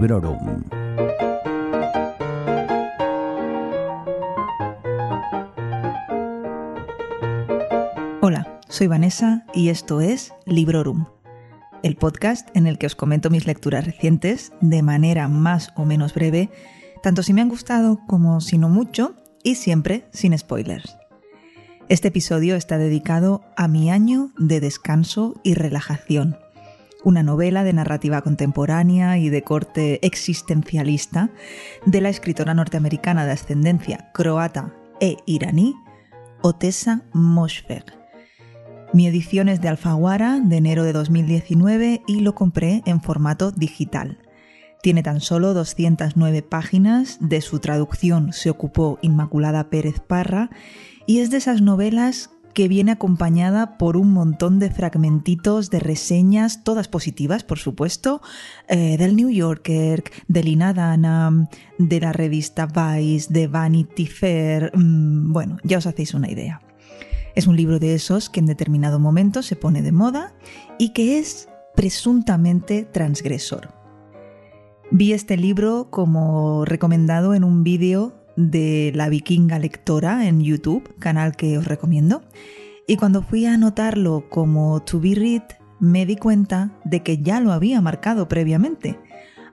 Librorum. Hola, soy Vanessa y esto es Librorum, el podcast en el que os comento mis lecturas recientes de manera más o menos breve, tanto si me han gustado como si no mucho, y siempre sin spoilers. Este episodio está dedicado a mi año de descanso y relajación, una novela de narrativa contemporánea y de corte existencialista de la escritora norteamericana de ascendencia croata e iraní, Otessa Moshfegh. Mi edición es de Alfaguara de enero de 2019 y lo compré en formato digital. Tiene tan solo 209 páginas, de su traducción se ocupó Inmaculada Pérez Parra y es de esas novelas que viene acompañada por un montón de fragmentitos de reseñas, todas positivas, por supuesto, eh, del New Yorker, de Lina Dana, de la revista Vice, de Vanity Fair. Mm, bueno, ya os hacéis una idea. Es un libro de esos que en determinado momento se pone de moda y que es presuntamente transgresor. Vi este libro como recomendado en un vídeo de La Vikinga Lectora en YouTube, canal que os recomiendo. Y cuando fui a anotarlo como To Be Read, me di cuenta de que ya lo había marcado previamente.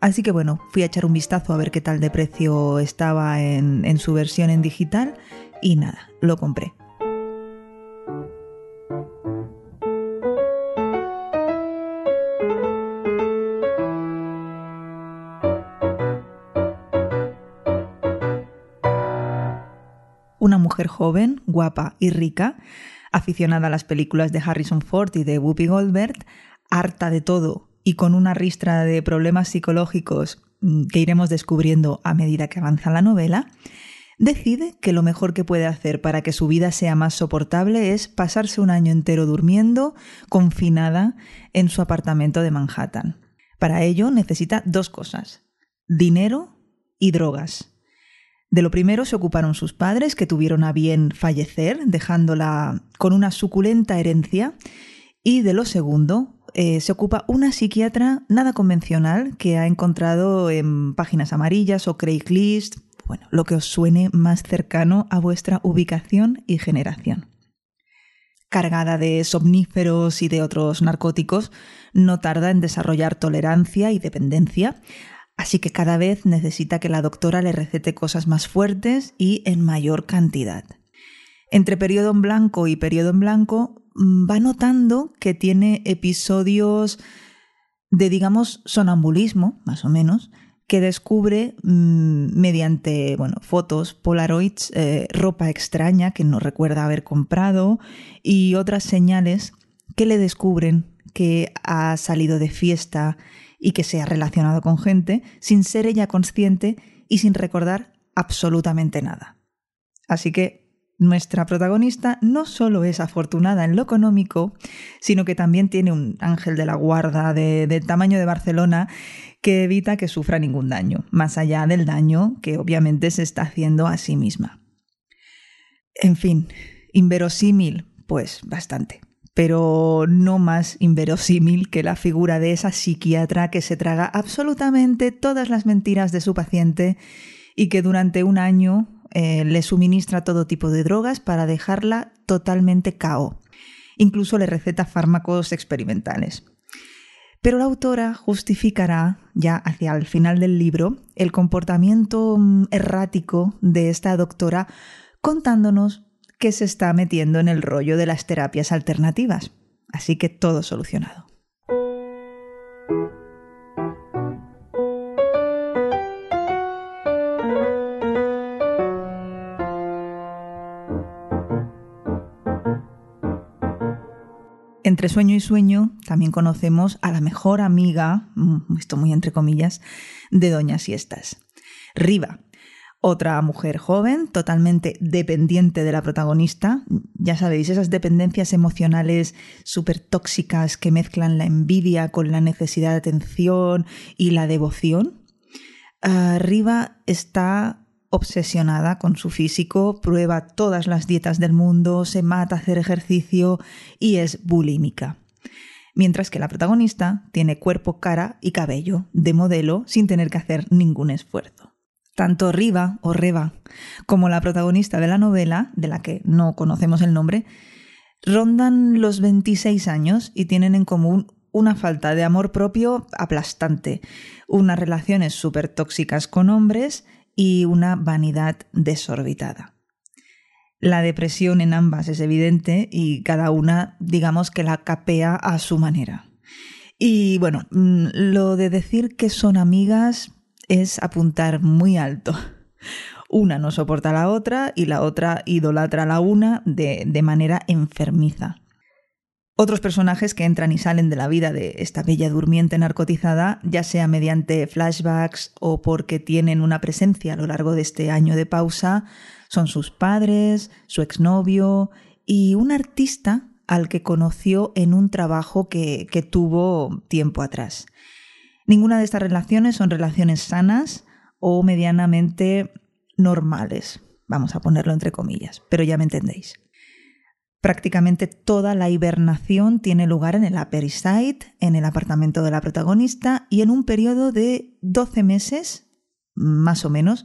Así que bueno, fui a echar un vistazo a ver qué tal de precio estaba en, en su versión en digital y nada, lo compré. Mujer joven, guapa y rica, aficionada a las películas de Harrison Ford y de Whoopi Goldberg, harta de todo y con una ristra de problemas psicológicos mm, que iremos descubriendo a medida que avanza la novela, decide que lo mejor que puede hacer para que su vida sea más soportable es pasarse un año entero durmiendo, confinada en su apartamento de Manhattan. Para ello necesita dos cosas, dinero y drogas. De lo primero se ocuparon sus padres, que tuvieron a bien fallecer, dejándola con una suculenta herencia. Y de lo segundo eh, se ocupa una psiquiatra nada convencional que ha encontrado en páginas amarillas o Craigslist, bueno, lo que os suene más cercano a vuestra ubicación y generación. Cargada de somníferos y de otros narcóticos, no tarda en desarrollar tolerancia y dependencia, Así que cada vez necesita que la doctora le recete cosas más fuertes y en mayor cantidad. Entre periodo en blanco y periodo en blanco mm, va notando que tiene episodios de, digamos, sonambulismo, más o menos, que descubre mmm, mediante bueno, fotos, polaroids, eh, ropa extraña que no recuerda haber comprado y otras señales que le descubren que ha salido de fiesta y que se ha relacionado con gente sin ser ella consciente y sin recordar absolutamente nada. Así que nuestra protagonista no solo es afortunada en lo económico, sino que también tiene un ángel de la guarda de, del tamaño de Barcelona que evita que sufra ningún daño, más allá del daño que obviamente se está haciendo a sí misma. En fin, inverosímil, pues bastante pero no más inverosímil que la figura de esa psiquiatra que se traga absolutamente todas las mentiras de su paciente y que durante un año eh, le suministra todo tipo de drogas para dejarla totalmente cao. Incluso le receta fármacos experimentales. Pero la autora justificará, ya hacia el final del libro, el comportamiento mm, errático de esta doctora contándonos que se está metiendo en el rollo de las terapias alternativas. Así que todo solucionado. Entre sueño y sueño también conocemos a la mejor amiga, mm, esto muy entre comillas, de Doña Siestas, Riva, otra mujer joven, totalmente dependiente de la protagonista. Ya sabéis, esas dependencias emocionales súper tóxicas que mezclan la envidia con la necesidad de atención y la devoción. Arriba está obsesionada con su físico, prueba todas las dietas del mundo, se mata a hacer ejercicio y es bulímica. mientras que la protagonista tiene cuerpo, cara y cabello de modelo sin tener que hacer ningún esfuerzo. Tanto Riva o Reva como la protagonista de la novela, de la que no conocemos el nombre, rondan los 26 años y tienen en común una falta de amor propio aplastante, unas relaciones súper tóxicas con hombres y una vanidad desorbitada. La depresión en ambas es evidente y cada una, digamos que la capea a su manera. Y bueno, mm, lo de decir que son amigas es apuntar muy alto. Una no soporta a la otra y la otra idolatra a la una de, de manera enfermiza. Otros personajes que entran y salen de la vida de esta bella durmiente narcotizada, ya sea mediante flashbacks o porque tienen una presencia a lo largo de este año de pausa, son sus padres, su exnovio y un artista al que conoció en un trabajo que, que tuvo tiempo atrás. Ninguna de estas relaciones son relaciones sanas o medianamente normales, vamos a ponerlo entre comillas, pero ya me entendéis. Prácticamente toda la hibernación tiene lugar en el Upper en el apartamento de la protagonista y en un periodo de 12 meses, más o menos,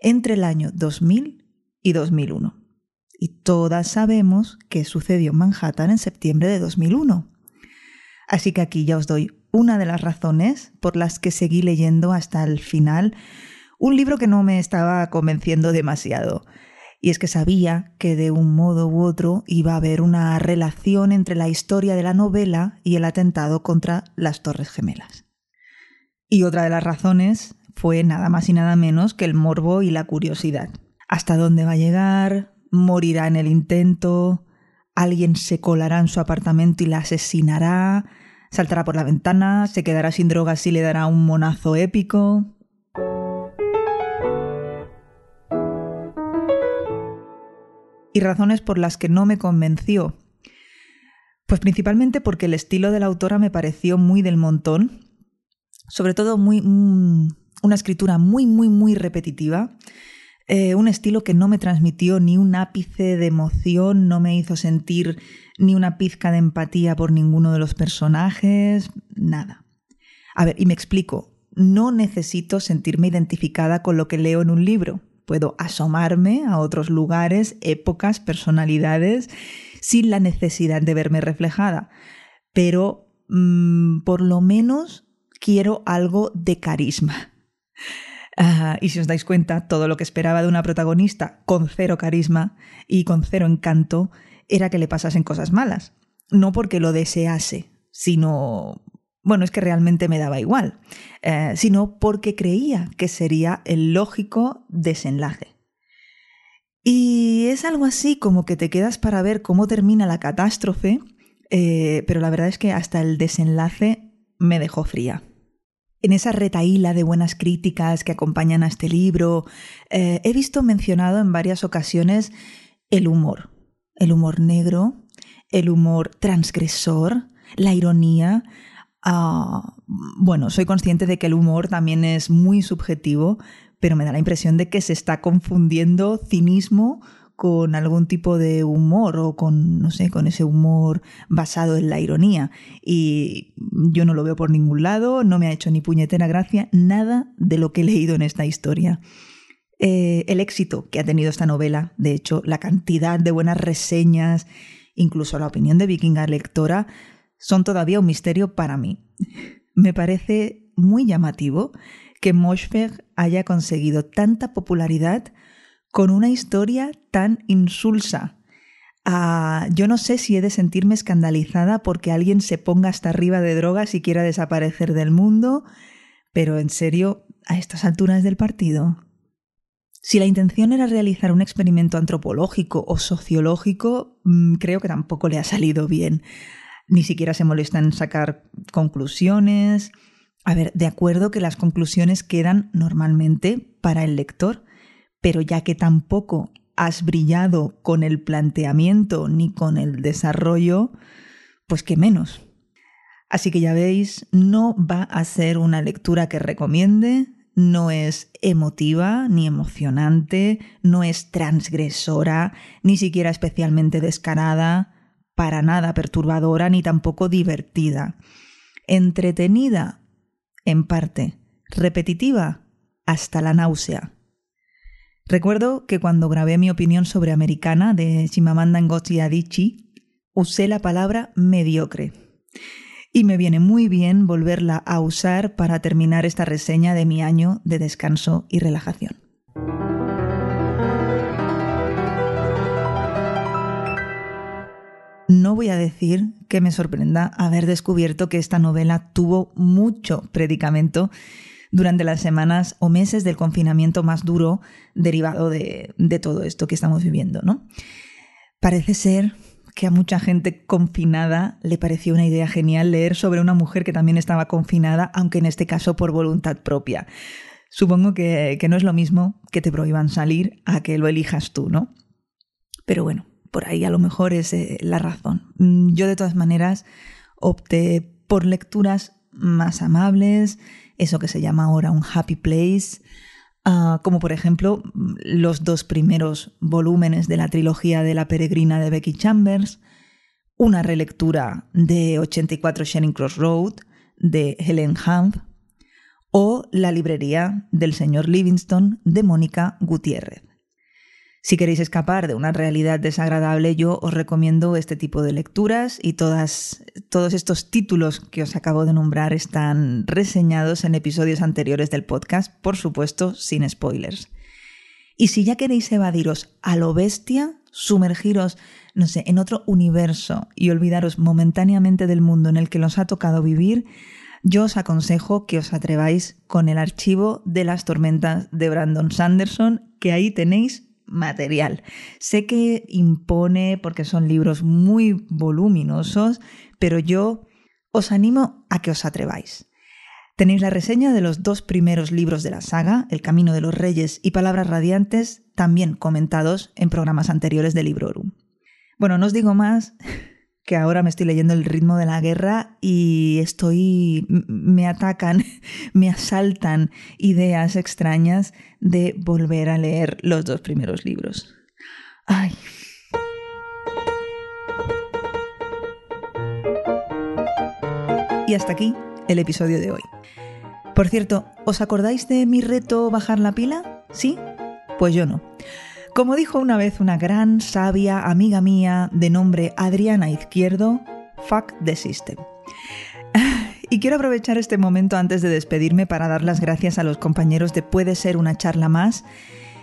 entre el año 2000 y 2001. Y todas sabemos que sucedió en Manhattan en septiembre de 2001. Así que aquí ya os doy una de las razones por las que seguí leyendo hasta el final un libro que no me estaba convenciendo demasiado. Y es que sabía que de un modo u otro iba a haber una relación entre la historia de la novela y el atentado contra las Torres Gemelas. Y otra de las razones fue nada más y nada menos que el morbo y la curiosidad hasta dónde va a llegar, morirá en el intento, alguien se colará en su apartamento y la asesinará, saltará por la ventana, se quedará sin drogas y le dará un monazo épico. Y razones por las que no me convenció. Pues principalmente porque el estilo de la autora me pareció muy del montón, sobre todo muy, mm, una escritura muy, muy, muy repetitiva eh, un estilo que no me transmitió ni un ápice de emoción, no me hizo sentir ni una pizca de empatía por ninguno de los personajes, nada. A ver, y me explico, no necesito sentirme identificada con lo que leo en un libro. Puedo asomarme a otros lugares, épocas, personalidades, sin la necesidad de verme reflejada. Pero mm, por lo menos quiero algo de carisma. Y si os dais cuenta, todo lo que esperaba de una protagonista con cero carisma y con cero encanto era que le pasasen cosas malas. No porque lo desease, sino... Bueno, es que realmente me daba igual, eh, sino porque creía que sería el lógico desenlace. Y es algo así como que te quedas para ver cómo termina la catástrofe, eh, pero la verdad es que hasta el desenlace me dejó fría en esa retaíla de buenas críticas que acompañan a este libro, eh, he visto mencionado en varias ocasiones el humor, el humor negro, el humor transgresor, la ironía. Ah, bueno, soy consciente de que el humor también es muy subjetivo, pero me da la impresión de que se está confundiendo cinismo con algún tipo de humor o con, no sé, con ese humor basado en la ironía. Y yo no lo veo por ningún lado, no me ha hecho ni puñetera gracia nada de lo que he leído en esta historia. Eh, el éxito que ha tenido esta novela, de hecho, la cantidad de buenas reseñas, incluso la opinión de Vikinga lectora, son todavía un misterio para mí. Me parece muy llamativo que Moschberg haya conseguido tanta popularidad con una historia tan insulsa. Ah, yo no sé si he de sentirme escandalizada porque alguien se ponga hasta arriba de drogas y quiera desaparecer del mundo, pero en serio, a estas alturas del partido. Si la intención era realizar un experimento antropológico o sociológico, mm, creo que tampoco le ha salido bien. Ni siquiera se molesta en sacar conclusiones. A ver, de acuerdo que las conclusiones quedan normalmente para el lector, pero ya que tampoco has brillado con el planteamiento ni con el desarrollo, pues qué menos. Así que ya veis, no va a ser una lectura que recomiende, no es emotiva ni emocionante, no es transgresora, ni siquiera especialmente descarada, para nada perturbadora ni tampoco divertida. Entretenida, en parte. Repetitiva, hasta la náusea. Recuerdo que cuando grabé mi opinión sobre Americana de Chimamanda Ngozi Adichie, usé la palabra mediocre. Y me viene muy bien volverla a usar para terminar esta reseña de mi año de descanso y relajación. No voy a decir que me sorprenda haber descubierto que esta novela tuvo mucho predicamento durante las semanas o meses del confinamiento más duro derivado de, todo esto que estamos viviendo, ¿no? Parece ser que a mucha gente confinada le pareció una idea genial leer sobre una mujer que también estaba confinada, aunque en este caso por voluntad propia. Supongo que, no es lo mismo que te prohíban salir a que lo elijas tú, ¿no? Pero bueno, por ahí a lo mejor es eh, la razón. Mm, yo de todas maneras opté por lecturas más amables, eso que se llama ahora un happy place, ah, como por ejemplo los dos primeros volúmenes de la trilogía de La Peregrina de Becky Chambers, una relectura de 84 Sharing Cross Road de Helen Humph o La librería del señor Livingston de Mónica Gutiérrez. Si queréis escapar de una realidad desagradable, yo os recomiendo este tipo de lecturas y todas, todos estos títulos que os acabo de nombrar están reseñados en episodios anteriores del podcast, por supuesto, sin spoilers. Y si ya queréis evadiros a lo bestia, sumergiros, no sé, en otro universo y olvidaros momentáneamente del mundo en el que os ha tocado vivir, yo os aconsejo que os atreváis con el archivo de las tormentas de Brandon Sanderson, que ahí tenéis material. Sé que impone porque son libros muy voluminosos, pero yo os animo a que os atreváis. Tenéis la reseña de los dos primeros libros de la saga, El Camino de los Reyes y Palabras Radiantes, también comentados en programas anteriores de Librorum. Bueno, no os digo más, que ahora me estoy leyendo El ritmo de la guerra y estoy me atacan, me asaltan ideas extrañas de volver a leer los dos primeros libros. Ay. Y hasta aquí el episodio de hoy. Por cierto, ¿os acordáis de mi reto bajar la pila? ¿Sí? Pues yo no. Como dijo una vez una gran, sabia amiga mía de nombre Adriana Izquierdo, fuck the system. Y quiero aprovechar este momento antes de despedirme para dar las gracias a los compañeros de Puede ser una charla más.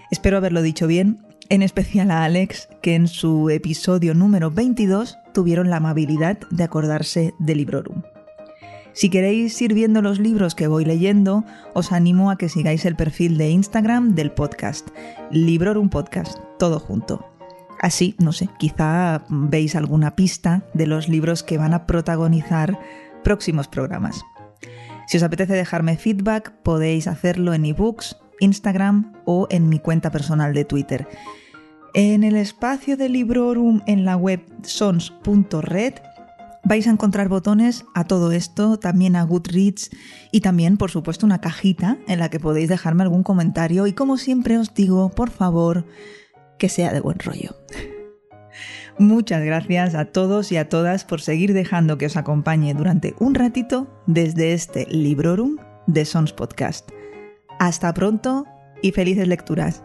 Espero haberlo dicho bien, en especial a Alex, que en su episodio número 22 tuvieron la amabilidad de acordarse de Librorum. Si queréis ir viendo los libros que voy leyendo, os animo a que sigáis el perfil de Instagram del podcast, Librorum Podcast, todo junto. Así, no sé, quizá veis alguna pista de los libros que van a protagonizar próximos programas. Si os apetece dejarme feedback, podéis hacerlo en ebooks, Instagram o en mi cuenta personal de Twitter. En el espacio de Librorum en la web sons.red Vais a encontrar botones a todo esto, también a Goodreads y también, por supuesto, una cajita en la que podéis dejarme algún comentario y como siempre os digo, por favor, que sea de buen rollo. Muchas gracias a todos y a todas por seguir dejando que os acompañe durante un ratito desde este Librorum de Sons Podcast. Hasta pronto y felices lecturas.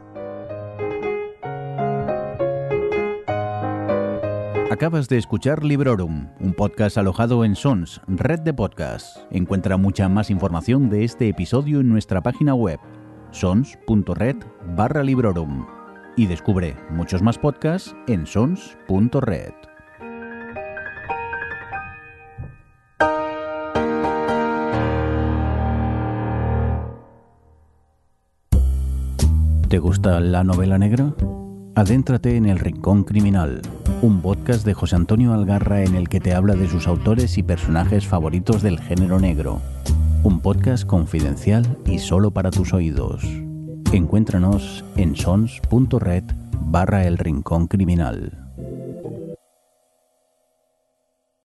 Acabas de escuchar Librorum, un podcast alojado en Sons, red de podcasts. Encuentra mucha más información de este episodio en nuestra página web, sons.red barra Librorum. Y descubre muchos más podcasts en sons.red. ¿Te gusta la novela negra? Adéntrate en El Rincón Criminal, un podcast de José Antonio Algarra en el que te habla de sus autores y personajes favoritos del género negro. Un podcast confidencial y solo para tus oídos. Encuéntranos en sons.red barra El Rincón Criminal.